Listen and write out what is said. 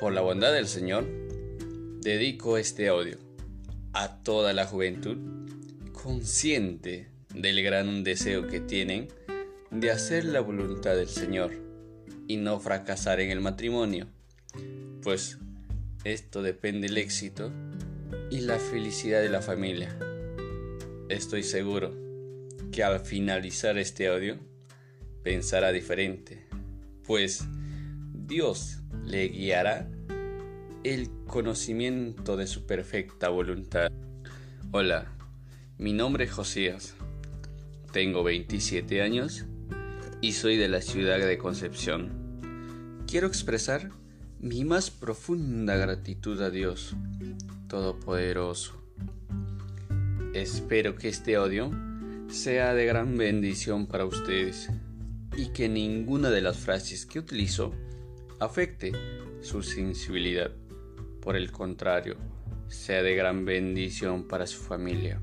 Por la bondad del Señor, dedico este audio a toda la juventud consciente del gran deseo que tienen de hacer la voluntad del Señor y no fracasar en el matrimonio, pues esto depende del éxito y la felicidad de la familia. Estoy seguro que al finalizar este audio pensará diferente, pues Dios le guiará el conocimiento de su perfecta voluntad. Hola, mi nombre es Josías, tengo 27 años y soy de la ciudad de Concepción. Quiero expresar mi más profunda gratitud a Dios Todopoderoso. Espero que este audio sea de gran bendición para ustedes y que ninguna de las frases que utilizo afecte su sensibilidad. Por el contrario, sea de gran bendición para su familia.